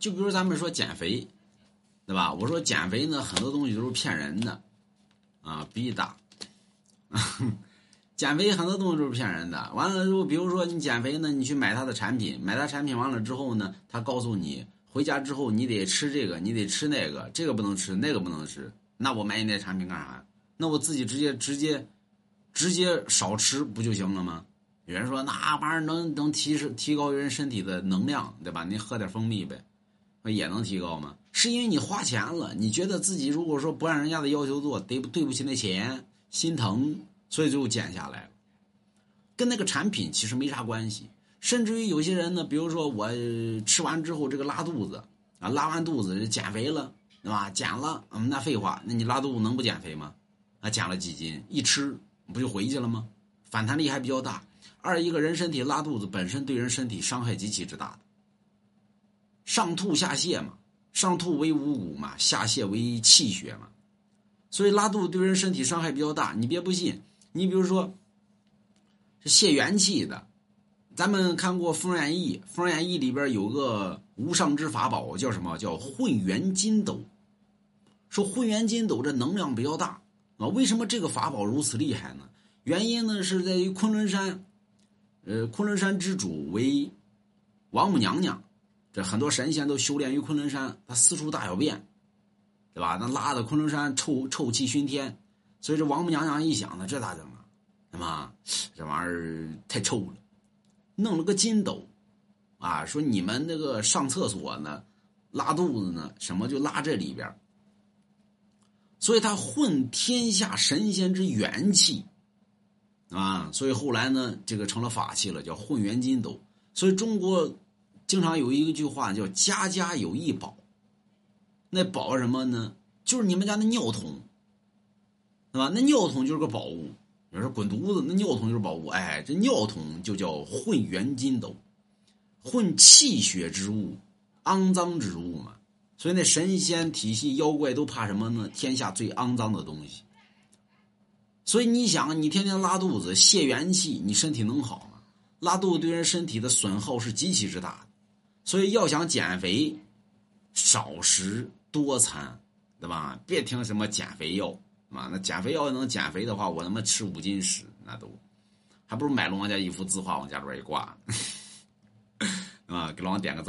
就比如咱们说减肥，对吧？我说减肥呢，很多东西都是骗人的，啊，逼打。减肥很多东西都是骗人的。完了之后，比如说你减肥呢，你去买他的产品，买他产品完了之后呢，他告诉你回家之后你得吃这个，你得吃那个，这个不能吃，那个不能吃。那我买你那产品干啥？那我自己直接直接直接少吃不就行了吗？有人说那玩意儿能能提升提高人身体的能量，对吧？你喝点蜂蜜呗，那也能提高吗？是因为你花钱了，你觉得自己如果说不按人家的要求做，对对不起那钱，心疼。所以就减下来了，跟那个产品其实没啥关系。甚至于有些人呢，比如说我吃完之后这个拉肚子啊，拉完肚子减肥了，对吧？减了，嗯，那废话，那你拉肚子能不减肥吗？啊，减了几斤，一吃不就回去了吗？反弹力还比较大。二一个人身体拉肚子本身对人身体伤害极其之大，上吐下泻嘛，上吐为五谷嘛，下泻为气血嘛，所以拉肚子对人身体伤害比较大。你别不信。你比如说，是泄元气的，咱们看过《封神演义》，《封神演义》里边有个无上之法宝，叫什么？叫混元金斗。说混元金斗这能量比较大啊。为什么这个法宝如此厉害呢？原因呢是在于昆仑山，呃，昆仑山之主为王母娘娘，这很多神仙都修炼于昆仑山，他四处大小便，对吧？那拉的昆仑山臭臭气熏天。所以这王母娘娘一想呢，这咋整啊？他妈，这玩意儿太臭了，弄了个金斗，啊，说你们那个上厕所呢，拉肚子呢，什么就拉这里边所以他混天下神仙之元气，啊，所以后来呢，这个成了法器了，叫混元金斗。所以中国经常有一句话叫“家家有一宝”，那宝什么呢？就是你们家那尿桶。对吧？那尿桶就是个宝物。有人说滚犊子，那尿桶就是宝物。哎，这尿桶就叫混元金斗，混气血之物，肮脏之物嘛。所以那神仙体系、妖怪都怕什么呢？天下最肮脏的东西。所以你想，你天天拉肚子、泄元气，你身体能好吗？拉肚子对人身体的损耗是极其之大的。所以要想减肥，少食多餐，对吧？别听什么减肥药。妈，那减肥药能减肥的话，我他妈吃五斤屎，那都还不如买龙王家一幅字画往家里边一挂，啊，给龙王点个赞。